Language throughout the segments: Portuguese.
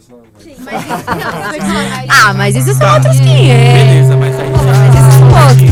Sim, mas isso, Ah, mas isso são outros 500. Beleza, mas aí já. Mas isso são outros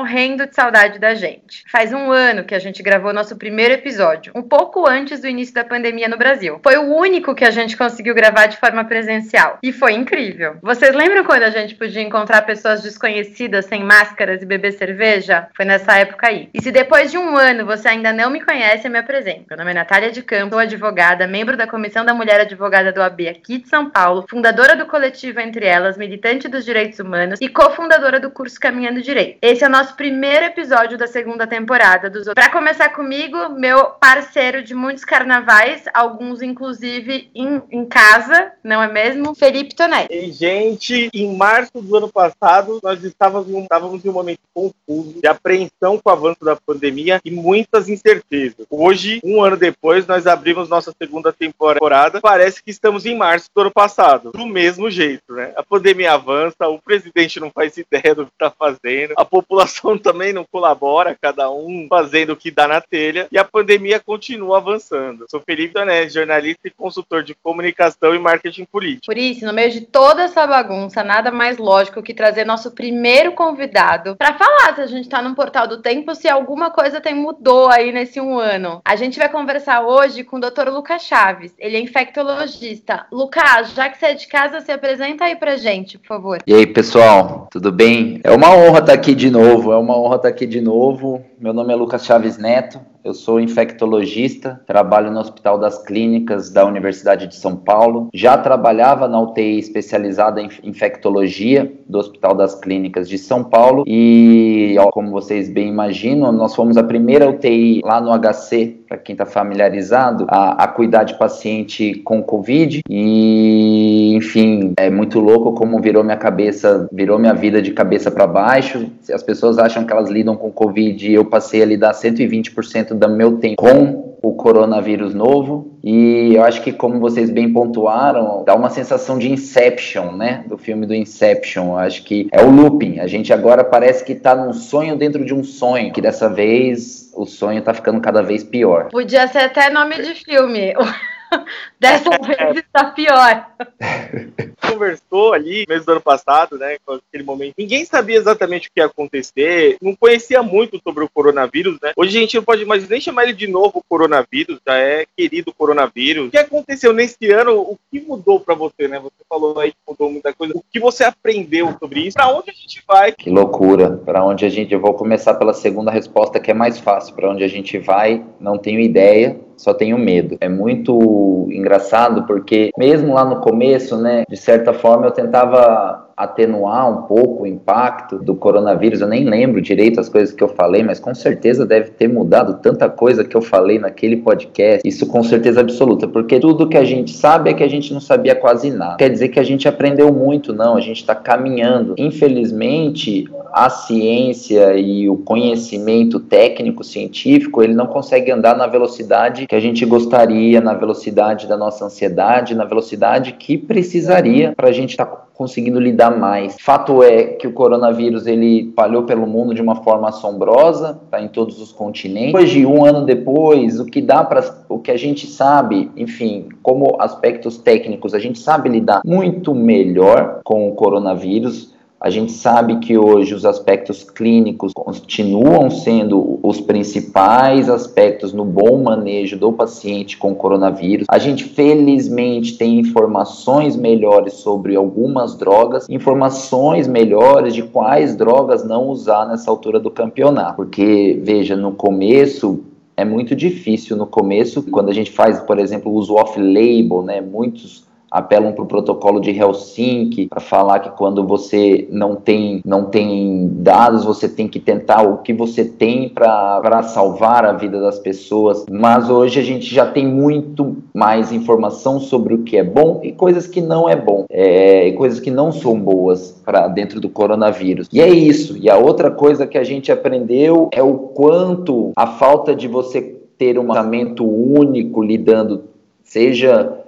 morrendo de saudade da gente. Faz um ano que a gente gravou nosso primeiro episódio, um pouco antes do início da pandemia no Brasil. Foi o único que a gente conseguiu gravar de forma presencial. E foi incrível. Vocês lembram quando a gente podia encontrar pessoas desconhecidas sem máscaras e beber cerveja? Foi nessa época aí. E se depois de um ano você ainda não me conhece, eu me apresento. Meu nome é Natália de Campos, sou advogada, membro da Comissão da Mulher Advogada do AB aqui de São Paulo, fundadora do coletivo Entre Elas, militante dos direitos humanos e cofundadora do curso Caminhando Direito. Esse é o nosso primeiro episódio da segunda temporada dos Para começar comigo, meu parceiro de muitos carnavais, alguns inclusive em, em casa, não é mesmo? Felipe Tonetti. E, gente, em março do ano passado, nós estávamos estávamos em um momento confuso, de apreensão com o avanço da pandemia e muitas incertezas. Hoje, um ano depois, nós abrimos nossa segunda temporada. Parece que estamos em março do ano passado. Do mesmo jeito, né? A pandemia avança, o presidente não faz ideia do que está fazendo, a população também não colabora, cada um fazendo o que dá na telha, e a pandemia continua avançando. Sou Felipe Danés, jornalista e consultor de comunicação e marketing político. Por isso, no meio de toda essa bagunça, nada mais lógico que trazer nosso primeiro convidado para falar se a gente tá no portal do tempo, se alguma coisa tem mudou aí nesse um ano. A gente vai conversar hoje com o Dr. Lucas Chaves. Ele é infectologista. Lucas, já que você é de casa, se apresenta aí pra gente, por favor. E aí, pessoal, tudo bem? É uma honra estar aqui de novo, é uma honra estar aqui de novo. Meu nome é Lucas Chaves Neto, eu sou infectologista, trabalho no Hospital das Clínicas da Universidade de São Paulo. Já trabalhava na UTI especializada em infectologia do Hospital das Clínicas de São Paulo e, como vocês bem imaginam, nós fomos a primeira UTI lá no HC, para quem está familiarizado, a, a cuidar de paciente com Covid e, enfim, é muito louco como virou minha cabeça, virou minha vida de cabeça para baixo. As pessoas acham que elas lidam com Covid e eu passei a lidar 120% do meu tempo com o coronavírus novo e eu acho que como vocês bem pontuaram, dá uma sensação de Inception, né, do filme do Inception. Eu acho que é o looping. A gente agora parece que está num sonho dentro de um sonho, que dessa vez o sonho está ficando cada vez pior. Podia ser até nome de filme. Dessa vez está pior. Conversou ali, mês do ano passado, né, com aquele momento. Ninguém sabia exatamente o que ia acontecer, não conhecia muito sobre o coronavírus, né? Hoje a gente não pode mais nem chamar ele de novo coronavírus, já é querido coronavírus. O que aconteceu nesse ano? O que mudou para você, né? Você falou aí que mudou muita coisa. O que você aprendeu sobre isso? Para onde a gente vai? Que loucura. Para onde a gente. Eu vou começar pela segunda resposta, que é mais fácil. Para onde a gente vai, não tenho ideia só tenho medo. É muito engraçado porque mesmo lá no começo, né, de certa forma eu tentava atenuar um pouco o impacto do coronavírus. Eu nem lembro direito as coisas que eu falei, mas com certeza deve ter mudado tanta coisa que eu falei naquele podcast. Isso com certeza absoluta, porque tudo que a gente sabe é que a gente não sabia quase nada. Quer dizer que a gente aprendeu muito, não, a gente está caminhando. Infelizmente, a ciência e o conhecimento técnico científico, ele não consegue andar na velocidade que a gente gostaria, na velocidade da nossa ansiedade, na velocidade que precisaria para a gente estar tá conseguindo lidar mais. Fato é que o coronavírus ele palhou pelo mundo de uma forma assombrosa, tá em todos os continentes. Hoje, um ano depois, o que dá para o que a gente sabe, enfim, como aspectos técnicos, a gente sabe lidar muito melhor com o coronavírus. A gente sabe que hoje os aspectos clínicos continuam sendo os principais aspectos no bom manejo do paciente com coronavírus. A gente felizmente tem informações melhores sobre algumas drogas, informações melhores de quais drogas não usar nessa altura do campeonato. Porque, veja, no começo é muito difícil no começo, quando a gente faz, por exemplo, uso off-label, né? Muitos apelam para o protocolo de Helsinki para falar que quando você não tem não tem dados você tem que tentar o que você tem para salvar a vida das pessoas. Mas hoje a gente já tem muito mais informação sobre o que é bom e coisas que não é bom é, e coisas que não são boas para dentro do coronavírus. E é isso. E a outra coisa que a gente aprendeu é o quanto a falta de você ter um pensamento único lidando seja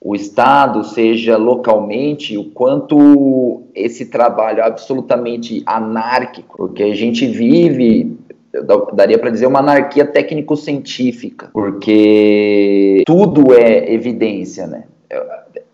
o Estado, seja localmente, o quanto esse trabalho absolutamente anárquico, porque a gente vive daria para dizer uma anarquia técnico-científica, porque tudo é evidência, né?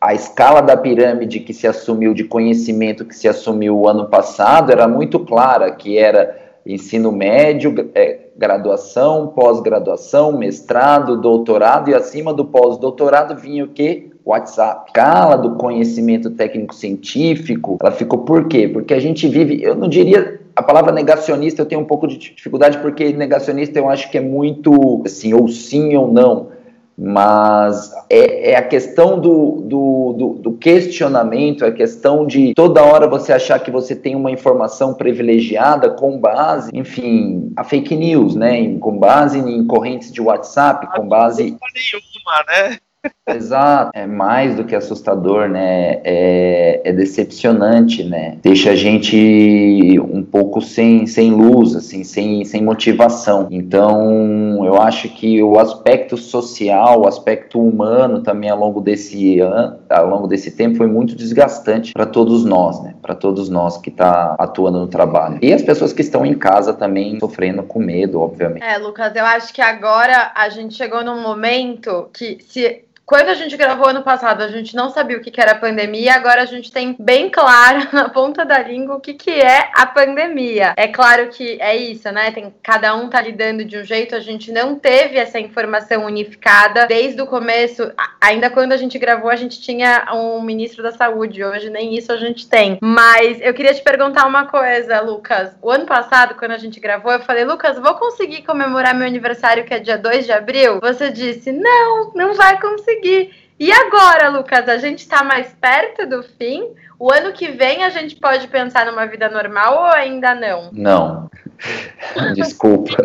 A escala da pirâmide que se assumiu de conhecimento que se assumiu o ano passado era muito clara, que era ensino médio, é, graduação, pós-graduação, mestrado, doutorado e acima do pós-doutorado vinha o quê? WhatsApp. A escala do conhecimento técnico-científico, ela ficou por quê? Porque a gente vive, eu não diria a palavra negacionista eu tenho um pouco de dificuldade porque negacionista eu acho que é muito assim, ou sim ou não. Mas é, é a questão do, do, do, do, questionamento, é a questão de toda hora você achar que você tem uma informação privilegiada com base, enfim, a fake news, né? Com base em correntes de WhatsApp, com base. Nenhuma, né? Exato, é mais do que assustador, né? É, é, decepcionante, né? Deixa a gente um pouco sem, sem luz, assim, sem, sem motivação. Então, eu acho que o aspecto social, o aspecto humano também ao longo desse ano, ao longo desse tempo foi muito desgastante para todos nós, né? Para todos nós que tá atuando no trabalho. E as pessoas que estão em casa também sofrendo com medo, obviamente. É, Lucas, eu acho que agora a gente chegou num momento que se quando a gente gravou ano passado, a gente não sabia o que, era pandemia, agora a gente tem bem claro na ponta da língua o que, que é a pandemia. É claro que é isso, né? Tem, cada um tá lidando de um jeito, a gente não teve essa informação unificada desde o começo. Ainda quando a gente gravou, a gente tinha um ministro da saúde, hoje nem isso a gente tem. Mas eu queria te perguntar uma coisa, Lucas. O ano passado, quando a gente gravou, eu falei, Lucas, vou conseguir comemorar meu aniversário, que é dia 2 de abril? Você disse, não, não vai conseguir conseguir. E agora, Lucas, a gente está mais perto do fim? O ano que vem a gente pode pensar numa vida normal ou ainda não? Não. Desculpa.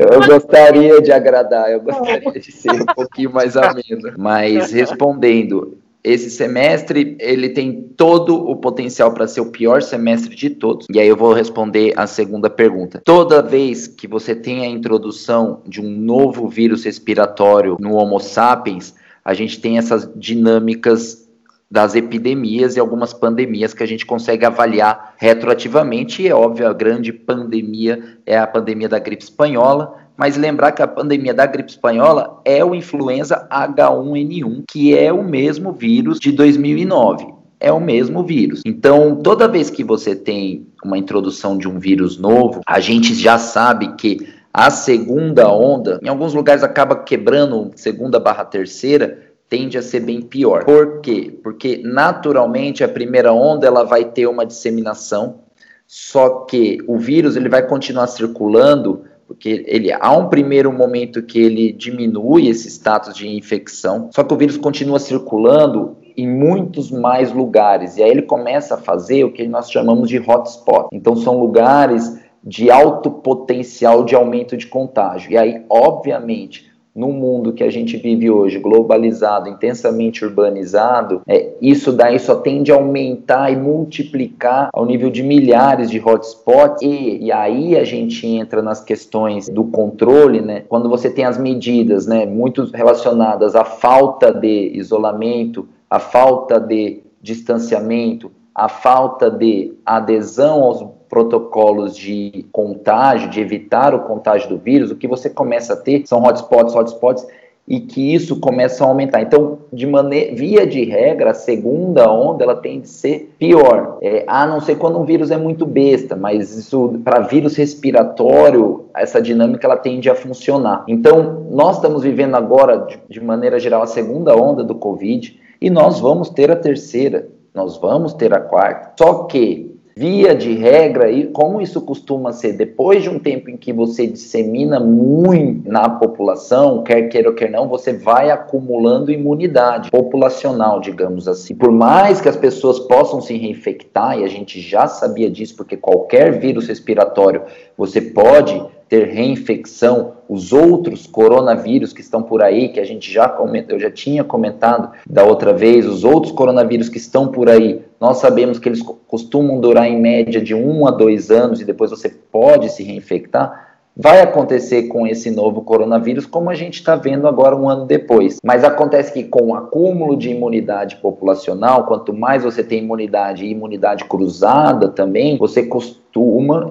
Eu gostaria de agradar, eu gostaria de ser um pouquinho mais ameno. Mas respondendo, esse semestre ele tem todo o potencial para ser o pior semestre de todos. E aí eu vou responder a segunda pergunta. Toda vez que você tem a introdução de um novo vírus respiratório no Homo sapiens, a gente tem essas dinâmicas das epidemias e algumas pandemias que a gente consegue avaliar retroativamente, e é óbvio, a grande pandemia é a pandemia da gripe espanhola, mas lembrar que a pandemia da gripe espanhola é o influenza H1N1, que é o mesmo vírus de 2009 é o mesmo vírus. Então, toda vez que você tem uma introdução de um vírus novo, a gente já sabe que a segunda onda, em alguns lugares acaba quebrando segunda barra terceira, tende a ser bem pior. Por quê? Porque naturalmente a primeira onda ela vai ter uma disseminação, só que o vírus ele vai continuar circulando porque ele há um primeiro momento que ele diminui esse status de infecção, só que o vírus continua circulando em muitos mais lugares e aí ele começa a fazer o que nós chamamos de hotspot. Então são lugares de alto potencial de aumento de contágio. E aí, obviamente, no mundo que a gente vive hoje, globalizado, intensamente urbanizado, é, isso daí só tende a aumentar e multiplicar ao nível de milhares de hotspots. E, e aí a gente entra nas questões do controle, né? Quando você tem as medidas, né, muito relacionadas à falta de isolamento, à falta de distanciamento, à falta de adesão aos protocolos de contágio, de evitar o contágio do vírus, o que você começa a ter são hotspots, hotspots, e que isso começa a aumentar. Então, de maneira, via de regra, a segunda onda ela tem de ser pior. É, a não ser quando um vírus é muito besta, mas isso para vírus respiratório, essa dinâmica ela tende a funcionar. Então, nós estamos vivendo agora, de, de maneira geral, a segunda onda do Covid e nós vamos ter a terceira, nós vamos ter a quarta. Só que Via de regra, e como isso costuma ser, depois de um tempo em que você dissemina muito na população, quer queira ou quer não, você vai acumulando imunidade populacional, digamos assim. Por mais que as pessoas possam se reinfectar, e a gente já sabia disso, porque qualquer vírus respiratório você pode ter reinfecção, os outros coronavírus que estão por aí, que a gente já comentou, eu já tinha comentado da outra vez, os outros coronavírus que estão por aí, nós sabemos que eles costumam durar em média de um a dois anos e depois você pode se reinfectar, vai acontecer com esse novo coronavírus, como a gente está vendo agora um ano depois. Mas acontece que com o acúmulo de imunidade populacional, quanto mais você tem imunidade e imunidade cruzada também, você costuma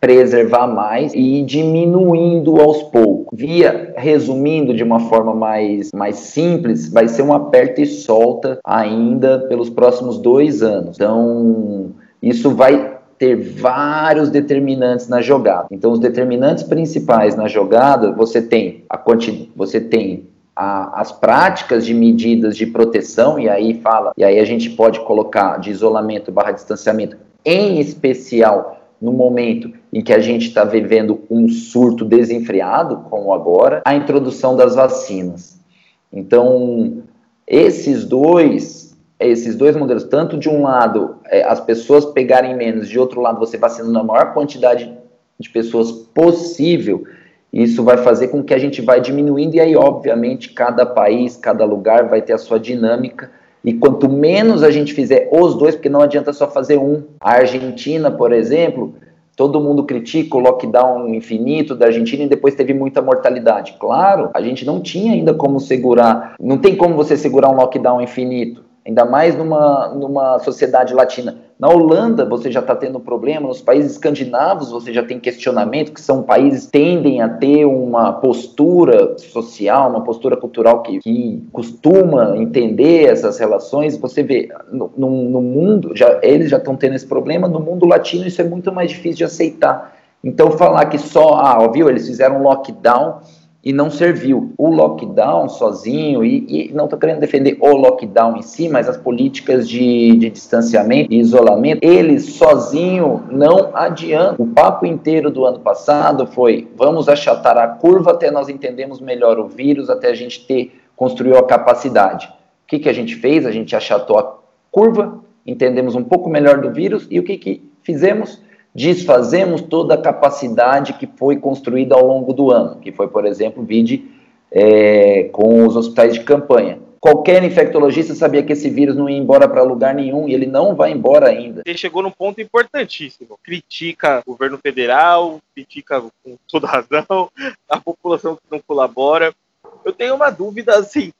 preservar mais e diminuindo aos poucos. Via, resumindo de uma forma mais, mais simples, vai ser um aperta e solta ainda pelos próximos dois anos. Então, isso vai ter vários determinantes na jogada. Então, os determinantes principais na jogada, você tem a quantidade, você tem as práticas de medidas de proteção, e aí fala, e aí a gente pode colocar de isolamento barra distanciamento, em especial no momento em que a gente está vivendo um surto desenfreado, como agora, a introdução das vacinas. Então, esses dois esses dois modelos, tanto de um lado é, as pessoas pegarem menos, de outro lado você vacinando a maior quantidade de pessoas possível, isso vai fazer com que a gente vai diminuindo e aí obviamente cada país, cada lugar vai ter a sua dinâmica e quanto menos a gente fizer os dois, porque não adianta só fazer um. A Argentina, por exemplo, todo mundo critica o lockdown infinito da Argentina e depois teve muita mortalidade. Claro, a gente não tinha ainda como segurar, não tem como você segurar um lockdown infinito ainda mais numa, numa sociedade latina. Na Holanda você já está tendo problema, nos países escandinavos você já tem questionamento, que são países que tendem a ter uma postura social, uma postura cultural que, que costuma entender essas relações. Você vê, no, no, mundo, já, eles já estão tendo esse problema, no mundo latino isso é muito mais difícil de aceitar. Então falar que só, ah, viu, eles fizeram um lockdown e não serviu. O lockdown sozinho, e, e não estou querendo defender o lockdown em si, mas as políticas de, de distanciamento e isolamento, eles sozinho não adiantam. O papo inteiro do ano passado foi: vamos achatar a curva até nós entendemos melhor o vírus, até a gente ter construiu a capacidade. O que, que a gente fez? A gente achatou a curva, entendemos um pouco melhor do vírus e o que, que fizemos? Desfazemos toda a capacidade que foi construída ao longo do ano, que foi, por exemplo, o VID é, com os hospitais de campanha. Qualquer infectologista sabia que esse vírus não ia embora para lugar nenhum e ele não vai embora ainda. Ele chegou num ponto importantíssimo. Critica o governo federal, critica com toda razão a população que não colabora. Eu tenho uma dúvida assim: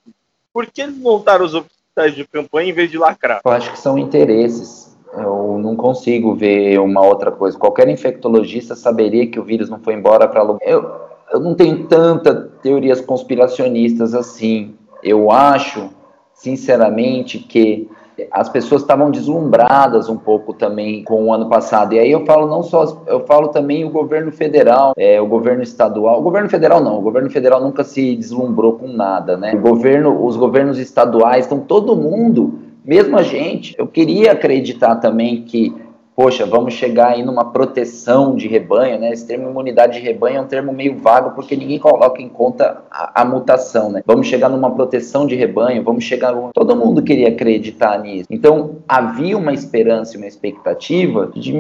por que eles montaram os hospitais de campanha em vez de lacrar? Eu acho que são interesses eu não consigo ver uma outra coisa. Qualquer infectologista saberia que o vírus não foi embora para lugar. Eu, eu não tenho tanta teorias conspiracionistas assim. Eu acho, sinceramente, que as pessoas estavam deslumbradas um pouco também com o ano passado. E aí eu falo não só, eu falo também o governo federal, é, o governo estadual. O governo federal não, o governo federal nunca se deslumbrou com nada, né? O governo, os governos estaduais, então todo mundo mesmo a gente, eu queria acreditar também que, poxa, vamos chegar aí numa proteção de rebanho, né? Esse termo imunidade de rebanho é um termo meio vago porque ninguém coloca em conta a, a mutação, né? Vamos chegar numa proteção de rebanho, vamos chegar. Todo mundo queria acreditar nisso. Então havia uma esperança e uma expectativa de,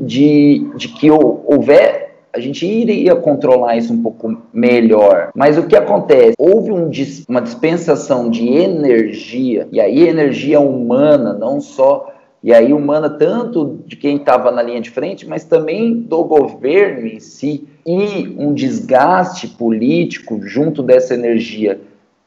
de, de que houver a gente iria controlar isso um pouco melhor. Mas o que acontece? Houve um, uma dispensação de energia, e aí energia humana, não só. E aí, humana tanto de quem estava na linha de frente, mas também do governo em si, e um desgaste político junto dessa energia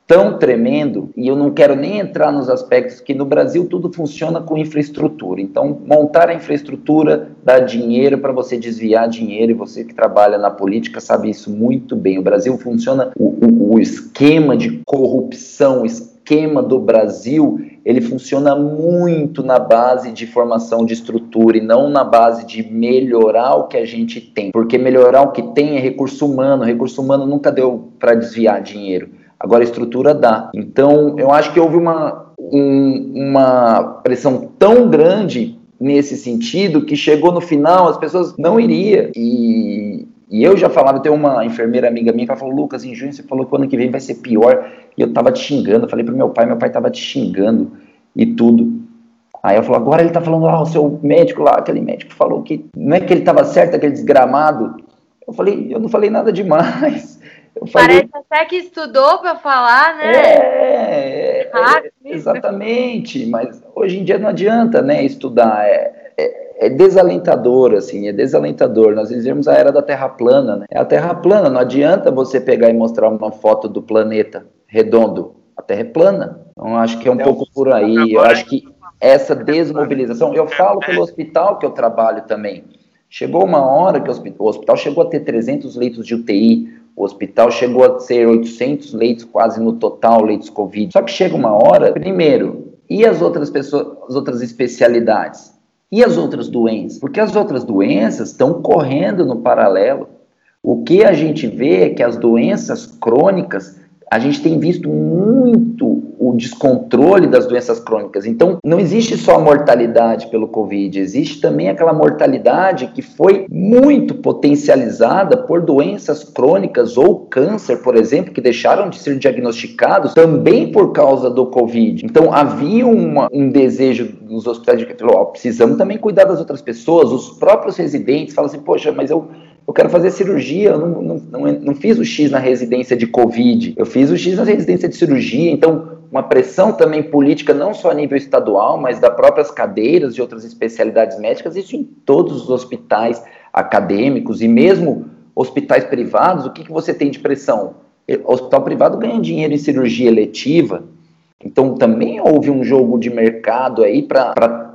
tão tremendo, e eu não quero nem entrar nos aspectos que no Brasil tudo funciona com infraestrutura. Então, montar a infraestrutura dá dinheiro para você desviar dinheiro, e você que trabalha na política sabe isso muito bem. O Brasil funciona, o, o, o esquema de corrupção, o esquema do Brasil, ele funciona muito na base de formação de estrutura e não na base de melhorar o que a gente tem. Porque melhorar o que tem é recurso humano, recurso humano nunca deu para desviar dinheiro Agora a estrutura dá. Então, eu acho que houve uma, um, uma pressão tão grande nesse sentido que chegou no final, as pessoas não iriam. E, e eu já falava, tem uma enfermeira amiga minha que falou, Lucas, em junho você falou que ano que vem vai ser pior. E eu tava te xingando, eu falei pro meu pai, meu pai tava te xingando e tudo. Aí eu falo, agora ele tá falando, ah, o seu médico lá, aquele médico falou que não é que ele tava certo, aquele desgramado. Eu falei, eu não falei nada demais. Falei, Parece até que estudou para falar, né? É, é, exatamente, mas hoje em dia não adianta né, estudar. É, é, é desalentador, assim, é desalentador. Nós vivemos a era da Terra plana, né? É a Terra plana, não adianta você pegar e mostrar uma foto do planeta redondo. A Terra é plana. Então, acho que é um pouco por aí. Eu acho que essa desmobilização, eu falo pelo hospital que eu trabalho também. Chegou uma hora que o hospital, o hospital chegou a ter 300 leitos de UTI, o hospital chegou a ser 800 leitos quase no total, leitos Covid. Só que chega uma hora, primeiro, e as outras pessoas, as outras especialidades? E as outras doenças? Porque as outras doenças estão correndo no paralelo. O que a gente vê é que as doenças crônicas, a gente tem visto muito o descontrole das doenças crônicas. Então, não existe só a mortalidade pelo Covid, existe também aquela mortalidade que foi muito potencializada por doenças crônicas ou câncer, por exemplo, que deixaram de ser diagnosticados também por causa do Covid. Então, havia uma, um desejo nos hospitais de que oh, precisamos também cuidar das outras pessoas, os próprios residentes falam assim, poxa, mas eu eu quero fazer cirurgia, eu não, não, não, não, fiz o X na residência de Covid, eu fiz o X na residência de cirurgia, então uma pressão também política, não só a nível estadual, mas das próprias cadeiras de outras especialidades médicas, isso em todos os hospitais acadêmicos e mesmo hospitais privados, o que, que você tem de pressão? O hospital privado ganha dinheiro em cirurgia eletiva, então também houve um jogo de mercado aí para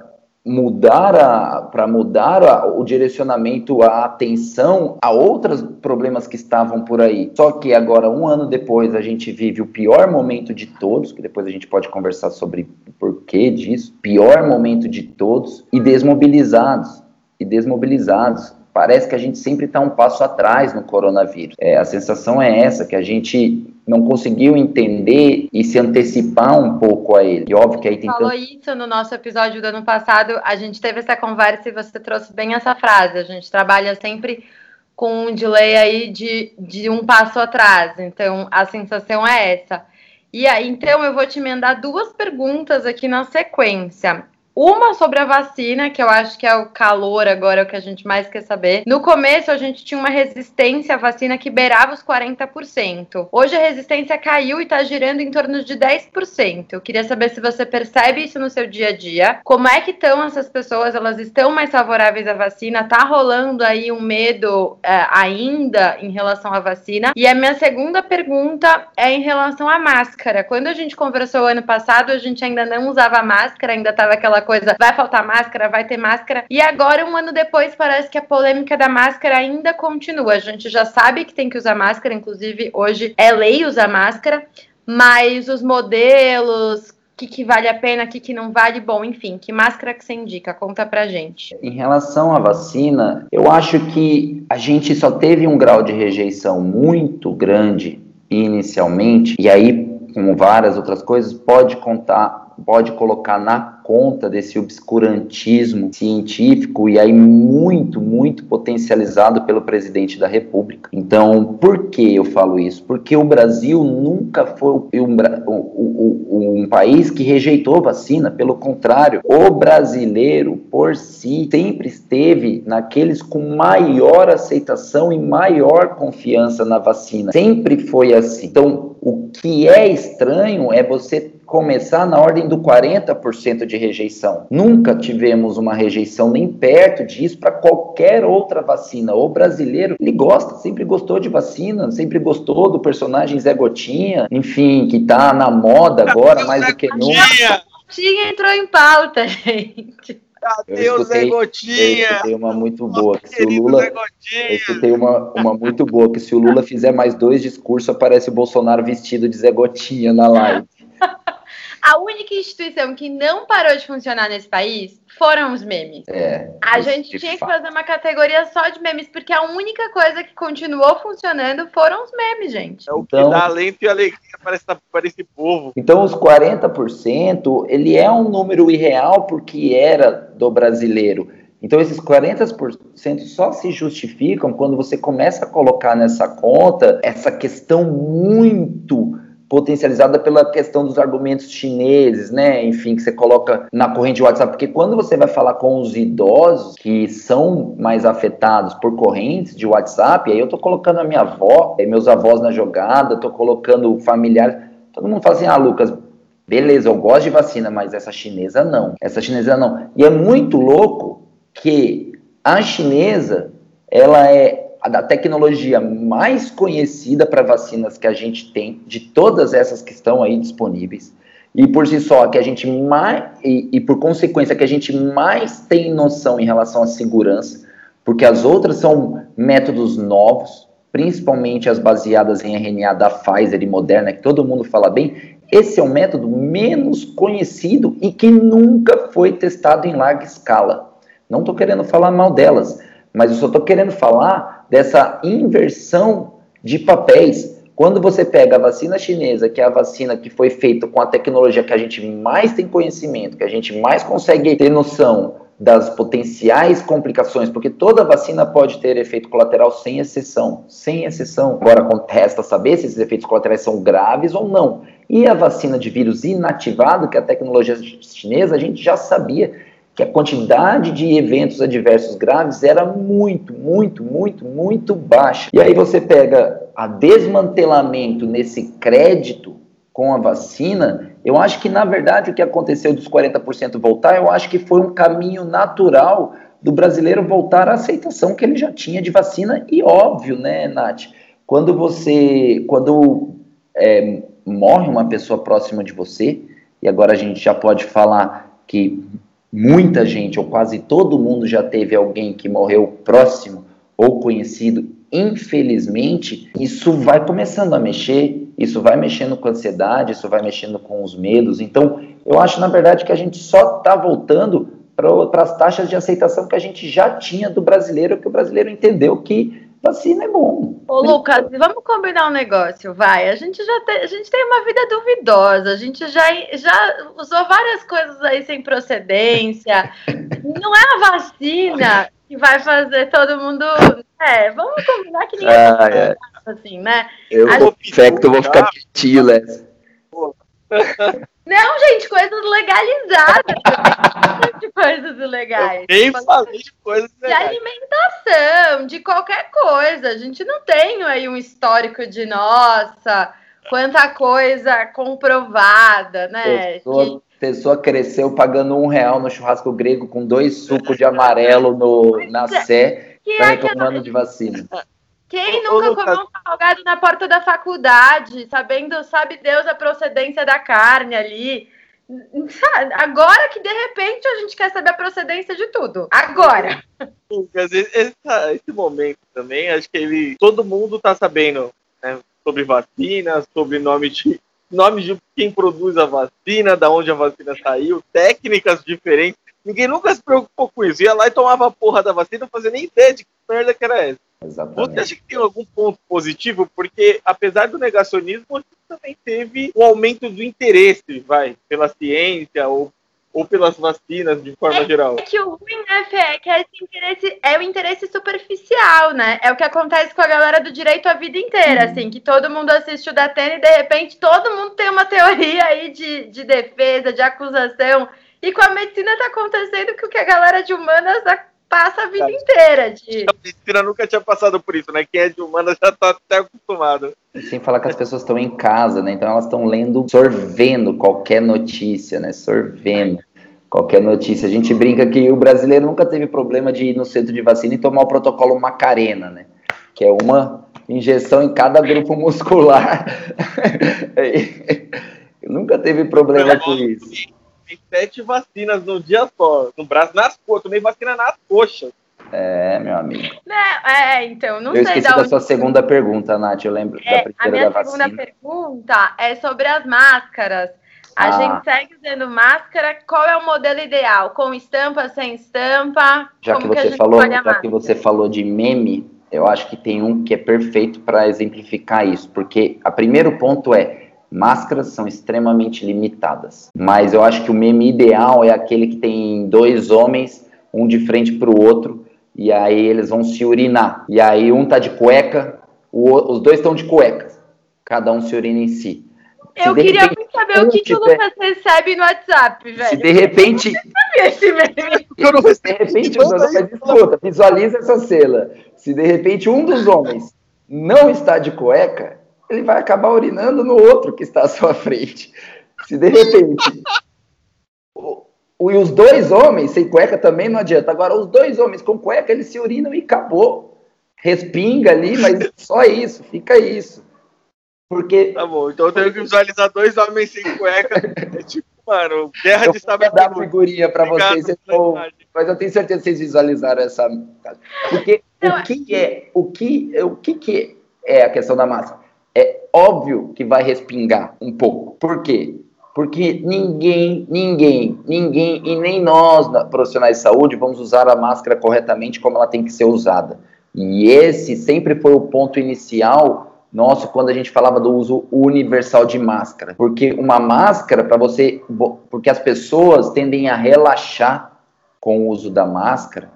mudar para mudar a, o direcionamento, a atenção a outros problemas que estavam por aí. Só que agora, um ano depois, a gente vive o pior momento de todos, que depois a gente pode conversar sobre o porquê disso, pior momento de todos, e desmobilizados, e desmobilizados. Parece que a gente sempre está um passo atrás no coronavírus. É, a sensação é essa, que a gente não conseguiu entender e se antecipar um pouco a ele. E óbvio que aí tem falou isso no nosso episódio do ano passado, a gente teve essa conversa e você trouxe bem essa frase. A gente trabalha sempre com um delay aí de, de um passo atrás. Então, a sensação é essa. E aí, então, eu vou te emendar duas perguntas aqui na sequência. Uma sobre a vacina, que eu acho que é o calor agora, é o que a gente mais quer saber. No começo, a gente tinha uma resistência à vacina que beirava os 40%. Hoje a resistência caiu e está girando em torno de 10%. Eu queria saber se você percebe isso no seu dia a dia. Como é que estão essas pessoas? Elas estão mais favoráveis à vacina? Tá rolando aí um medo é, ainda em relação à vacina? E a minha segunda pergunta é em relação à máscara. Quando a gente conversou ano passado, a gente ainda não usava máscara, ainda estava aquela coisa, vai faltar máscara, vai ter máscara. E agora, um ano depois, parece que a polêmica da máscara ainda continua. A gente já sabe que tem que usar máscara, inclusive hoje é lei usar máscara, mas os modelos, o que, que, vale a pena, o que, que não vale, bom, enfim, que máscara que você indica? Conta pra gente. Em relação à vacina, eu acho que a gente só teve um grau de rejeição muito grande inicialmente, e aí, como várias outras coisas, pode contar, pode colocar na conta desse obscurantismo científico e aí muito, muito potencializado pelo presidente da República. Então, por que eu falo isso? Porque o Brasil nunca foi um, um, um país que rejeitou vacina, pelo contrário, o brasileiro por si sempre esteve naqueles com maior aceitação e maior confiança na vacina. Sempre foi assim. Então, o que é estranho é você começar na ordem do 40% de rejeição. Nunca tivemos uma rejeição nem perto disso para qualquer outra vacina. O brasileiro, ele gosta, sempre gostou de vacina, sempre gostou do personagem Zé Gotinha, enfim, que tá na moda agora mais do que nunca. Gotinha entrou em pauta, gente. Cadê o Zé Gotinha? Eu escutei uma muito boa. Que se o Lula, eu escutei uma, uma muito boa, que se o Lula fizer mais dois discursos, aparece o Bolsonaro vestido de Zé Gotinha na live. A única instituição que não parou de funcionar nesse país foram os memes. É, a gente tinha que fazer uma categoria só de memes, porque a única coisa que continuou funcionando foram os memes, gente. É o que então, dá alento e alegria para, essa, para esse povo. Então, os 40%, ele é um número irreal porque era do brasileiro. Então, esses 40% só se justificam quando você começa a colocar nessa conta essa questão muito potencializada pela questão dos argumentos chineses, né? Enfim, que você coloca na corrente WhatsApp, porque quando você vai falar com os idosos que são mais afetados por correntes de WhatsApp, aí eu tô colocando a minha avó, meus avós na jogada, tô colocando familiares, todo mundo fala assim: "Ah, Lucas, beleza, eu gosto de vacina, mas essa chinesa não. Essa chinesa não". E é muito louco que a chinesa, ela é da tecnologia mais conhecida para vacinas que a gente tem, de todas essas que estão aí disponíveis, e por si só, que a gente mais, e, e por consequência, que a gente mais tem noção em relação à segurança, porque as outras são métodos novos, principalmente as baseadas em RNA da Pfizer e Moderna, que todo mundo fala bem, esse é um método menos conhecido e que nunca foi testado em larga escala. Não estou querendo falar mal delas, mas eu só estou querendo falar dessa inversão de papéis. Quando você pega a vacina chinesa, que é a vacina que foi feita com a tecnologia que a gente mais tem conhecimento, que a gente mais consegue ter noção das potenciais complicações, porque toda vacina pode ter efeito colateral sem exceção, sem exceção. Agora resta saber se esses efeitos colaterais são graves ou não. E a vacina de vírus inativado, que é a tecnologia chinesa, a gente já sabia que a quantidade de eventos adversos graves era muito, muito, muito, muito baixa. E aí você pega a desmantelamento nesse crédito com a vacina, eu acho que na verdade o que aconteceu dos 40% voltar, eu acho que foi um caminho natural do brasileiro voltar à aceitação que ele já tinha de vacina e óbvio, né, Nath? Quando você, quando é, morre uma pessoa próxima de você, e agora a gente já pode falar que muita gente, ou quase todo mundo já teve alguém que morreu próximo ou conhecido, infelizmente, isso vai começando a mexer, isso vai mexendo com a ansiedade, isso vai mexendo com os medos. Então, eu acho, na verdade, que a gente só está voltando para as taxas de aceitação que a gente já tinha do brasileiro, que o brasileiro entendeu que vacina é bom. Ô, Lucas, vamos combinar um negócio, vai. A gente já tem, a gente tem uma vida duvidosa, a gente já, já usou várias coisas aí sem procedência. Não é a vacina que vai fazer todo mundo. É, vamos combinar que ninguém ah, é. assim, né? Eu a vou, gente... vou ficar quietinho, Léo. Não, gente, coisas legalizadas. de coisas ilegais. Eu nem falei de coisas legais. De alimentação, de qualquer coisa. A gente não tem aí um histórico de nossa, quanta coisa comprovada, né? Pessoa, que... pessoa cresceu pagando um real no churrasco grego com dois sucos de amarelo no, na é, Sé, tá reclamando de vacina. Quem nunca Ô, comeu um salgado na porta da faculdade, sabendo, sabe Deus, a procedência da carne ali? Agora que de repente a gente quer saber a procedência de tudo. Agora. Lucas, esse, esse momento também, acho que ele. Todo mundo tá sabendo né, sobre vacinas, sobre nome de. Nome de quem produz a vacina, da onde a vacina saiu, técnicas diferentes. Ninguém nunca se preocupou com isso. Ia lá e tomava a porra da vacina, não fazia nem ideia de que merda que era essa. Exatamente. Você acha que tem algum ponto positivo? Porque, apesar do negacionismo, a gente também teve um aumento do interesse, vai, pela ciência ou, ou pelas vacinas de forma é, geral. É que o ruim, né, Fê, é que esse interesse é o interesse superficial, né? É o que acontece com a galera do direito a vida inteira, uhum. assim, que todo mundo assiste o Datena e, de repente, todo mundo tem uma teoria aí de, de defesa, de acusação. E com a medicina tá acontecendo que o que a galera de humanas passa a vida inteira de. A medicina nunca tinha passado por isso, né? Quem é de humana já tá até acostumado. Sem falar que as pessoas estão em casa, né? Então elas estão lendo, sorvendo qualquer notícia, né? Sorvendo qualquer notícia. A gente brinca que o brasileiro nunca teve problema de ir no centro de vacina e tomar o protocolo Macarena, né? Que é uma injeção em cada grupo muscular. nunca teve problema com isso sete vacinas no dia só, no braço, nas coxas, tomei vacina nas coxas. É, meu amigo. É, é então, não eu sei. Eu esqueci da, da sua segunda pergunta, Nath, eu lembro é, da primeira A minha da segunda vacina. pergunta é sobre as máscaras. A Ah. gente segue usando máscara. Qual é o modelo ideal? Com estampa, sem estampa? Já Como que a você gente falou, já que você falou de meme, eu acho que tem um que é perfeito para exemplificar isso, porque o primeiro ponto é máscaras são extremamente limitadas, mas eu acho que o meme ideal é aquele que tem dois homens, um de frente para o outro, e aí eles vão se urinar. E aí um tá de cueca, o, os dois estão de cuecas, cada um se urina em si. Se Eu queria repente muito saber o que, que o tiver- Lucas recebe no WhatsApp, velho. Se de repente Esse meme. Eu não De repente, não, mas escuta, visualiza essa cena. Se de repente um dos homens não está de cueca, ele vai acabar urinando no outro que está à sua frente. Se de repente o, e os dois homens sem cueca também não adianta. Agora, os dois homens com cueca, eles se urinam e acabou. Respinga ali, mas só isso, fica isso. Porque. Tá bom, então eu tenho que visualizar dois homens sem cueca. É tipo, mano, guerra Eu de vou dar saber figurinha para Obrigado vocês, imagem. mas eu tenho certeza que vocês visualizaram essa. Porque Não, o que é, o que, o que que é a questão da máscara? É óbvio que vai respingar um pouco. Por quê? Porque ninguém, ninguém, ninguém e nem nós na- profissionais de saúde vamos usar a máscara corretamente como ela tem que ser usada. E esse sempre foi o ponto inicial nosso quando a gente falava do uso universal de máscara. Porque uma máscara, para você. Porque as pessoas tendem a relaxar com o uso da máscara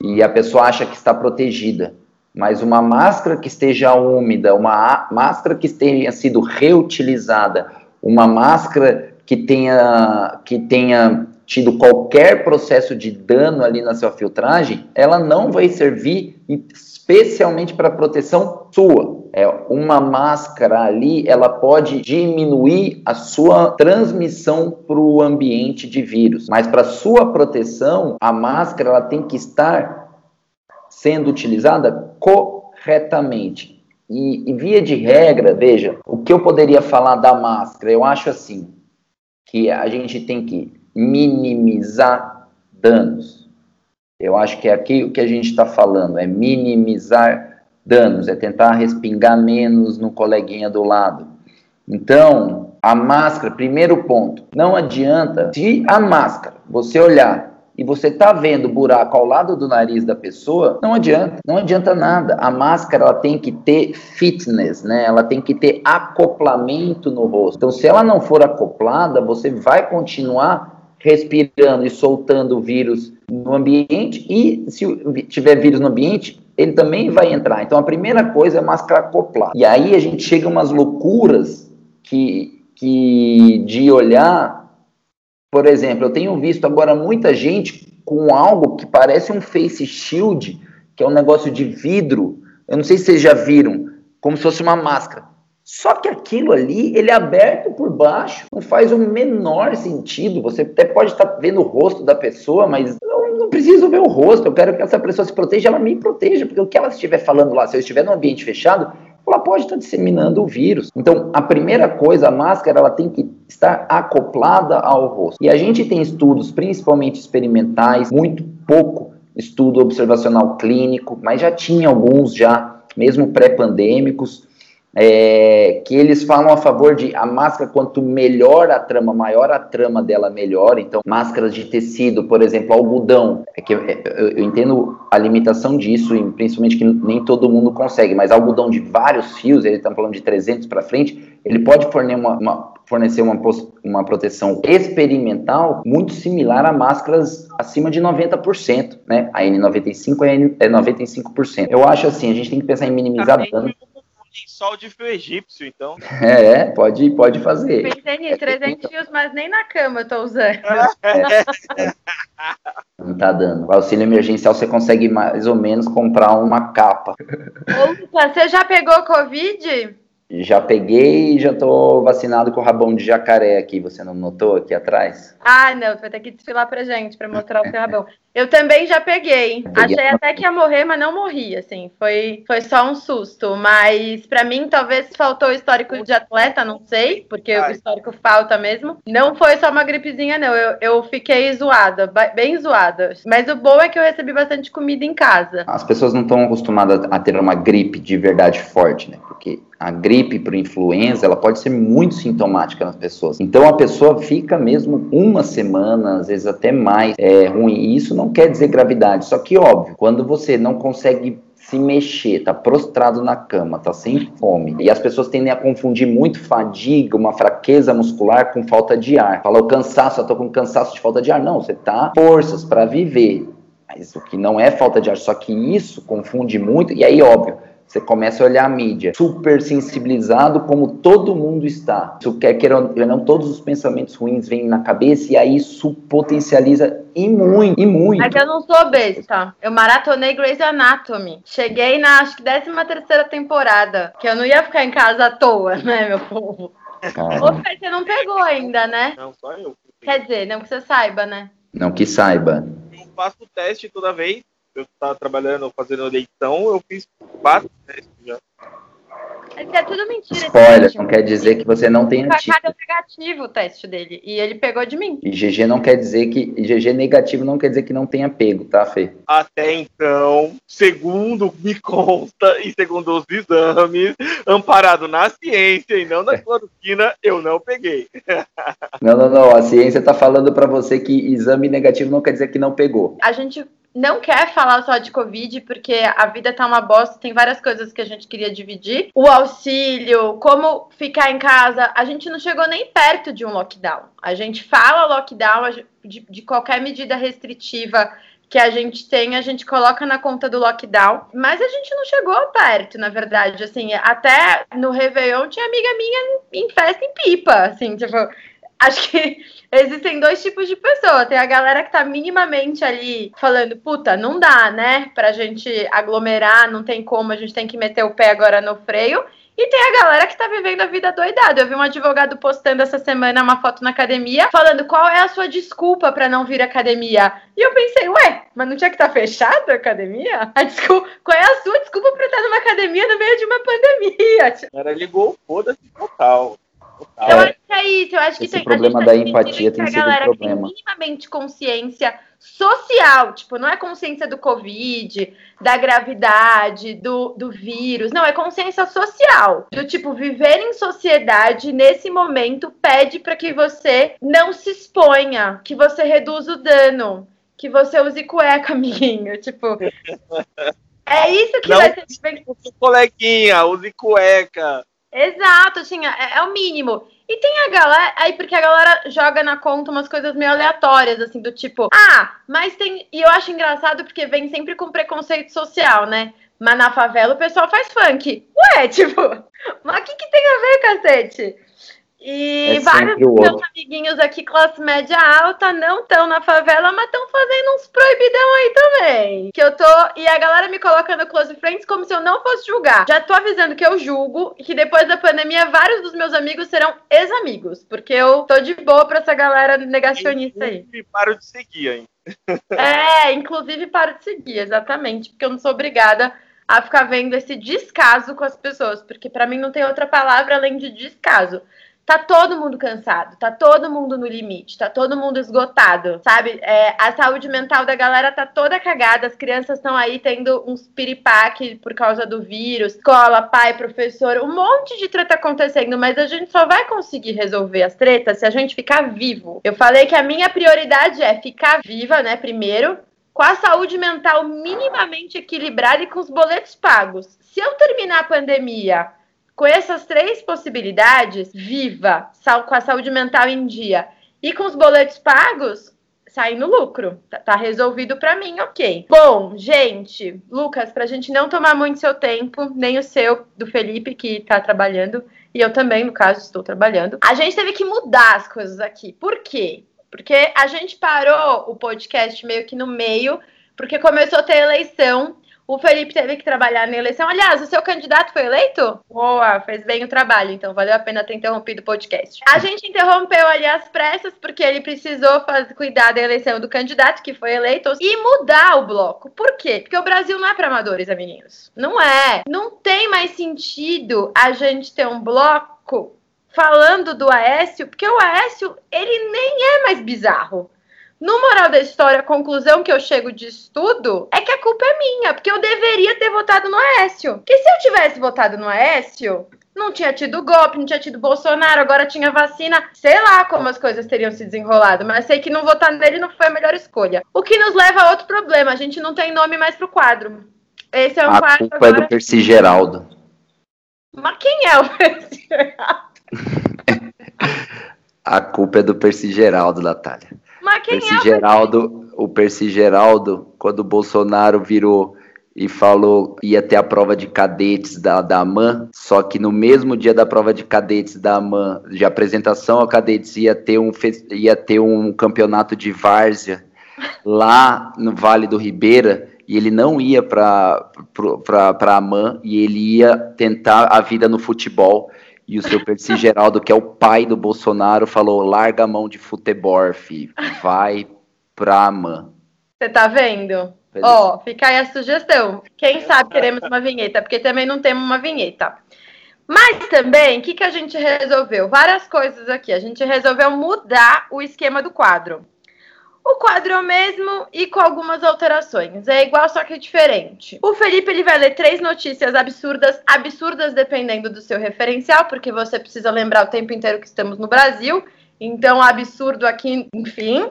e a pessoa acha que está protegida. Mas uma máscara que esteja úmida, uma máscara que tenha sido reutilizada, uma máscara que tenha, que tenha tido qualquer processo de dano ali na sua filtragem, ela não vai servir especialmente para proteção sua. É uma máscara ali, ela pode diminuir a sua transmissão para o ambiente de vírus, mas para sua proteção, a máscara ela tem que estar sendo utilizada corretamente. E, e via de regra, veja, o que eu poderia falar da máscara? Eu acho assim que a gente tem que minimizar danos. Eu acho que é aqui o que a gente está falando, é minimizar danos, é tentar respingar menos no coleguinha do lado. Então, a máscara, primeiro ponto, não adianta, se a máscara, você olhar e você tá vendo buraco ao lado do nariz da pessoa, não adianta, não adianta nada. A máscara ela tem que ter fitness, né? Ela tem que ter acoplamento no rosto. Então, se ela não for acoplada, você vai continuar respirando e soltando vírus no ambiente e se tiver vírus no ambiente, ele também vai entrar. Então, a primeira coisa é máscara acoplada. E aí a gente chega a umas loucuras que, que de olhar por exemplo, eu tenho visto agora muita gente com algo que parece um face shield, que é um negócio de vidro. Eu não sei se vocês já viram, como se fosse uma máscara. Só que aquilo ali, ele é aberto por baixo, não faz o menor sentido. Você até pode estar vendo o rosto da pessoa, mas eu não preciso ver o rosto. Eu quero que essa pessoa se proteja, ela me proteja, porque o que ela estiver falando lá, se eu estiver num ambiente fechado, ela pode estar disseminando o vírus. Então, a primeira coisa, a máscara, ela tem que estar acoplada ao rosto. E a gente tem estudos, principalmente experimentais, muito pouco estudo observacional clínico, mas já tinha alguns já, mesmo pré-pandêmicos, é, que eles falam a favor de a máscara, quanto melhor a trama, maior a trama dela, melhor. Então, máscaras de tecido, por exemplo, algodão. É que eu, eu, entendo a limitação disso, e principalmente que nem todo mundo consegue, mas algodão de vários fios, ele está falando de 300 para frente, ele pode fornecer uma, uma fornecer uma, uma proteção experimental muito similar a máscaras acima de 90%, né? A N95 é 95%. Eu acho assim, a gente tem que pensar em minimizar danos lençol de fio egípcio, então. É, pode, pode fazer. Pensei nisso, 300 fios, mas nem na cama eu tô usando. Não tá dando. O auxílio emergencial você consegue mais ou menos comprar uma capa. Opa, você já pegou Covid? Já peguei e já tô vacinado com o rabão de jacaré aqui. Você não notou aqui atrás? Ah, não, você vai ter que desfilar pra gente pra mostrar o seu rabão. Eu também já peguei. Peguei. Achei até que ia morrer, mas não morri, assim. Foi, foi só um susto. Mas pra mim, talvez faltou o histórico de atleta, não sei, porque o Ai. histórico falta mesmo. Não foi só uma gripezinha, não. Eu, eu fiquei zoada, bem zoada. Mas o bom é que eu recebi bastante comida em casa. As pessoas não estão acostumadas a ter uma gripe de verdade forte, né? Porque a gripe por influenza, ela pode ser muito sintomática nas pessoas. Então a pessoa fica mesmo uma semana, às vezes até mais, é ruim. E isso não quer dizer gravidade. Só que, óbvio, quando você não consegue se mexer, tá prostrado na cama, tá sem fome. E as pessoas tendem a confundir muito fadiga, uma fraqueza muscular com falta de ar. Fala o cansaço, eu tô com cansaço de falta de ar. Não, você tá forças para viver. Mas o que não é falta de ar, só que isso confunde muito, e aí, óbvio, você começa a olhar a mídia, super sensibilizado como todo mundo está. Isso quer ou não, todos os pensamentos ruins vêm na cabeça e aí isso potencializa e muito, e muito. Mas eu não sou besta. Eu maratonei Grey's Anatomy. Cheguei na, acho que, 13 terceira temporada. Que eu não ia ficar em casa à toa, né, meu povo? Ô, Fê, você não pegou ainda, né? Não, só eu. Quer dizer, não que você saiba, né? Não que saiba. Eu faço o teste toda vez. Eu estava trabalhando, fazendo eleição, eu fiz quatro testes já. Isso é tudo mentira. Spoiler, não quer dizer que você não tem Foi antígeno. deu negativo o teste dele. E ele pegou de mim. E GG não quer dizer que. GG negativo não quer dizer que não tenha pego, tá, Fê? Até então, segundo me consta e segundo os exames, amparado na ciência e não na cloroquina, eu não peguei. Não, não, não. A ciência tá falando pra você que exame negativo não quer dizer que não pegou. A gente não quer falar só de Covid, porque a vida tá uma bosta, tem várias coisas que a gente queria dividir. O auxílio, como ficar em casa. A gente não chegou nem perto de um lockdown. A gente fala lockdown de, de qualquer medida restritiva que a gente tem, a gente coloca na conta do lockdown, mas a gente não chegou perto, na verdade, assim, até no Réveillon tinha amiga minha em festa em pipa, assim, tipo, acho que existem dois tipos de pessoa. Tem a galera que tá minimamente ali falando, puta, não dá, né? Pra gente aglomerar, não tem como, a gente tem que meter o pé agora no freio. E tem a galera que tá vivendo a vida doidada. Eu vi um advogado postando essa semana uma foto na academia, falando qual é a sua desculpa pra não vir à academia. E eu pensei, ué, mas não tinha que estar tá fechado a academia? A desculpa, qual é a sua desculpa pra estar numa academia no meio de uma pandemia? Cara ligou, foda-se total. Total. Eu É, acho que é isso, eu acho que esse tem a problema da tá empatia que tem a sido um galera que tem problema. minimamente consciência social, tipo, não é consciência do Covid, da gravidade, do, do vírus, não, é consciência social. Do tipo, viver em sociedade nesse momento pede para que você não se exponha, que você reduza o dano, que você use cueca, amiguinho, tipo. É isso que Não. vai ser Coleguinha, use cueca. Exato, assim, é, é o mínimo. E tem a galera, aí porque a galera joga na conta umas coisas meio aleatórias, assim, do tipo, ah, mas tem. E eu acho engraçado porque vem sempre com preconceito social, né? Mas na favela o pessoal faz funk. Ué, tipo, mas o que, que tem a ver, cacete? E É vários dos meus amiguinhos aqui, classe média alta, não estão na favela, mas estão fazendo uns proibidão aí também. Que eu tô. E a galera me coloca no Close Friends como se eu não fosse julgar. Já tô avisando que eu julgo e que depois da pandemia, vários dos meus amigos serão ex-amigos. Porque eu tô de boa pra essa galera negacionista aí. E paro de seguir, hein? É, inclusive paro de seguir, exatamente, porque eu não sou obrigada a ficar vendo esse descaso com as pessoas, porque pra mim não tem outra palavra além de descaso. Tá todo mundo cansado, tá todo mundo no limite, tá todo mundo esgotado, sabe? É, a saúde mental da galera tá toda cagada, as crianças estão aí tendo uns piripaque por causa do vírus, escola, pai, professor, um monte de treta acontecendo, mas a gente só vai conseguir resolver as tretas se a gente ficar vivo. Eu falei que a minha prioridade é ficar viva, né, primeiro, com a saúde mental minimamente equilibrada e com os boletos pagos. Se eu terminar a pandemia com essas três possibilidades, viva, com a saúde mental em dia e com os boletos pagos, sair no lucro. Tá, tá resolvido pra mim, ok. Bom, gente, Lucas, pra gente não tomar muito seu tempo, nem o seu, do Felipe, que tá trabalhando, e eu também, no caso, estou trabalhando, a gente teve que mudar as coisas aqui. Por quê? Porque a gente parou o podcast meio que no meio, porque começou a ter eleição. O Felipe teve que trabalhar na eleição. Aliás, o seu candidato foi eleito? Boa, fez bem o trabalho, então valeu a pena ter interrompido o podcast. A gente interrompeu ali as pressas, porque ele precisou fazer, cuidar da eleição do candidato que foi eleito e mudar o bloco. Por quê? Porque o Brasil não é para amadores, amiguinhos. Não é. Não tem mais sentido a gente ter um bloco falando do Aécio, porque o Aécio, ele nem é mais bizarro. No moral da história, a conclusão que eu chego disso tudo é que a culpa é minha, porque eu deveria ter votado no Aécio. Porque se eu tivesse votado no Aécio, não tinha tido golpe, não tinha tido Bolsonaro, agora tinha vacina. Sei lá como as coisas teriam se desenrolado, mas sei que não votar nele não foi a melhor escolha. O que nos leva a outro problema, a gente não tem nome mais pro quadro. Esse é um A quadro culpa é agora... do Percy Geraldo. Mas quem é o Percy? A culpa é do Percy Geraldo, Natália. Mas quem Percy é o Geraldo, o Percy Geraldo, quando o Bolsonaro virou e falou ia ter a prova de cadetes da, da AMAN, só que no mesmo dia da prova de cadetes da AMAN, de apresentação a cadetes, ia ter um, ia ter um campeonato de várzea lá no Vale do Ribeira, e ele não ia para a AMAN, e ele ia tentar a vida no futebol. E o seu Percy Geraldo, que é o pai do Bolsonaro, falou: larga a mão de futebol, filho. Vai pra man. Você tá vendo? Pois Ó, fica aí a sugestão. Quem sabe queremos uma vinheta, porque também não temos uma vinheta. Mas também, o que, que a gente resolveu? Várias coisas aqui. A gente resolveu mudar o esquema do quadro. O quadro é o mesmo e com algumas alterações. É igual, só que diferente. O Felipe ele vai ler três notícias absurdas, absurdas dependendo do seu referencial, porque você precisa lembrar o tempo inteiro que estamos no Brasil. Então, absurdo aqui, enfim.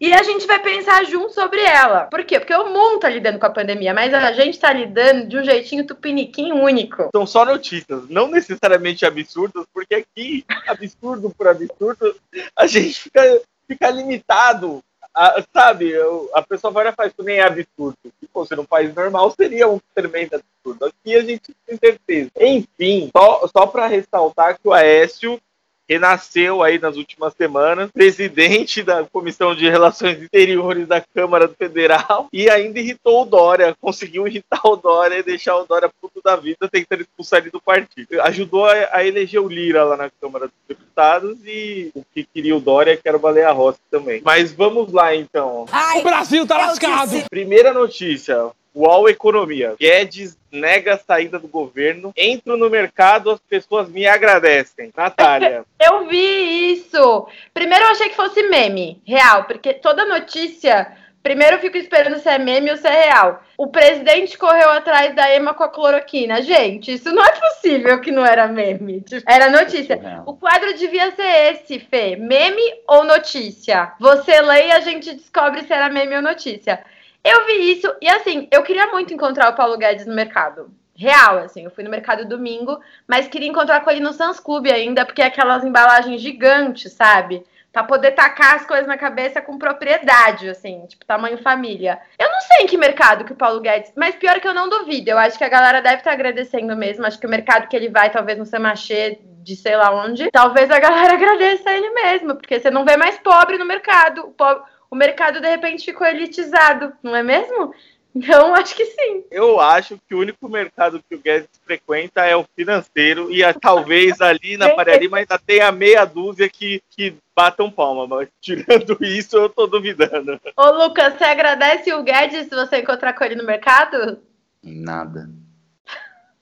E a gente vai pensar junto sobre ela. Por quê? Porque o mundo tá lidando com a pandemia, mas a gente tá lidando de um jeitinho tupiniquim único. São só notícias, não necessariamente absurdas, porque aqui, absurdo por absurdo, a gente fica, fica limitado. a- sabe, a pessoa vai faz, isso nem é absurdo. Se fosse num país normal, seria um tremendo absurdo. Aqui a gente tem certeza. Enfim, só, só para ressaltar que o Aécio renasceu aí nas últimas semanas, presidente da Comissão de Relações Exteriores da Câmara Federal, e ainda irritou o Dória, conseguiu irritar o Dória e deixar o Dória puto da vida, tentando expulsar ele do partido. Ajudou a, a eleger o Lira lá na Câmara dos Deputados e o que queria o Dória, que era o Baleia Rossi também. Mas vamos lá então. O Brasil tá lascado. Primeira notícia. UOL Economia. Guedes nega a saída do governo. Entro no mercado, as pessoas me agradecem. Natália. Eu vi isso. Primeiro eu achei que fosse meme, real, porque toda notícia. Primeiro eu fico esperando se é meme ou se é real. O presidente correu atrás da Ema com a cloroquina. Gente, isso não é possível que não era meme. Era notícia. Surreal. O quadro devia ser esse, Fê. Meme ou notícia? Você lê e a gente descobre se era meme ou notícia. Eu vi isso e assim, eu queria muito encontrar o Paulo Guedes no mercado. Real, assim, eu fui no mercado domingo, mas queria encontrar com ele no Sans Club ainda, porque é aquelas embalagens gigantes, sabe? Pra poder tacar as coisas na cabeça com propriedade, assim, tipo, tamanho família. Eu não sei em que mercado que o Paulo Guedes. Mas pior que eu não duvido. Eu acho que a galera deve estar agradecendo mesmo. Acho que o mercado que ele vai, talvez no Samachê, de sei lá onde, talvez a galera agradeça ele mesmo. Porque você não vê mais pobre no mercado. O, po- o mercado, de repente, ficou elitizado, não é mesmo? Então, acho que sim. Eu acho que o único mercado que o Guedes frequenta é o financeiro e a- talvez ali na Faria Lima ainda tenha meia dúzia que, que batam palma, mas tirando isso eu tô duvidando. Ô, Lucas, você agradece o Guedes se você encontrar com ele no mercado? Nada.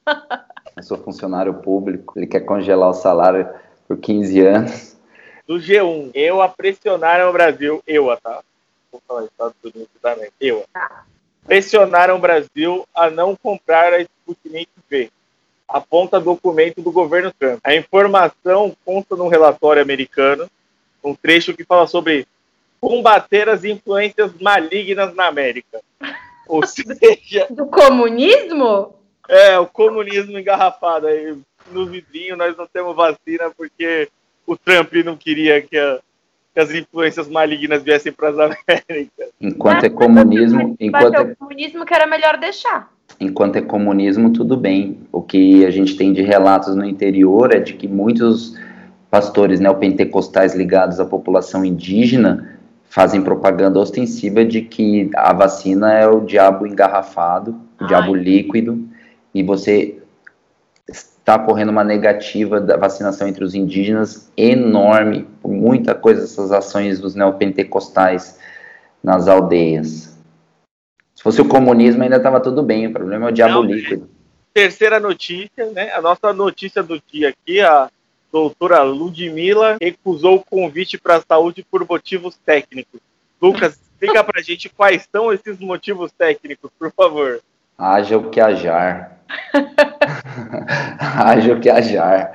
Eu sou funcionário público, ele quer congelar o salário por 15 anos. Do G1, eu a pressionaram o Brasil, eu, tá? Vou falar Estados Unidos também, eu. Pressionaram o Brasil a não comprar a Sputnik V. Aponta documento do governo Trump. A informação consta num relatório americano, um trecho que fala sobre combater as influências malignas na América. Ou seja, Do comunismo? é o comunismo engarrafado aí no vidrinho. Nós não temos vacina porque o Trump não queria que, a- que as influências malignas viessem para as Américas. Enquanto é comunismo, enquanto é, comunismo que era melhor deixar. enquanto é comunismo, tudo bem. O que a gente tem de relatos no interior é de que muitos pastores neopentecostais ligados à população indígena fazem propaganda ostensiva de que a vacina é o diabo engarrafado, o Ai. diabo líquido, e você está correndo uma negativa da vacinação entre os indígenas enorme, por muita coisa essas ações dos neopentecostais nas aldeias. Se fosse o comunismo ainda estava tudo bem, o problema é o diabo Não, líquido. Terceira notícia, né? A nossa notícia do dia aqui, a doutora Ludmilla recusou o convite para a saúde por motivos técnicos. Lucas, explica pra gente quais são esses motivos técnicos, por favor. Haja o que hajar. Haja o que hajar.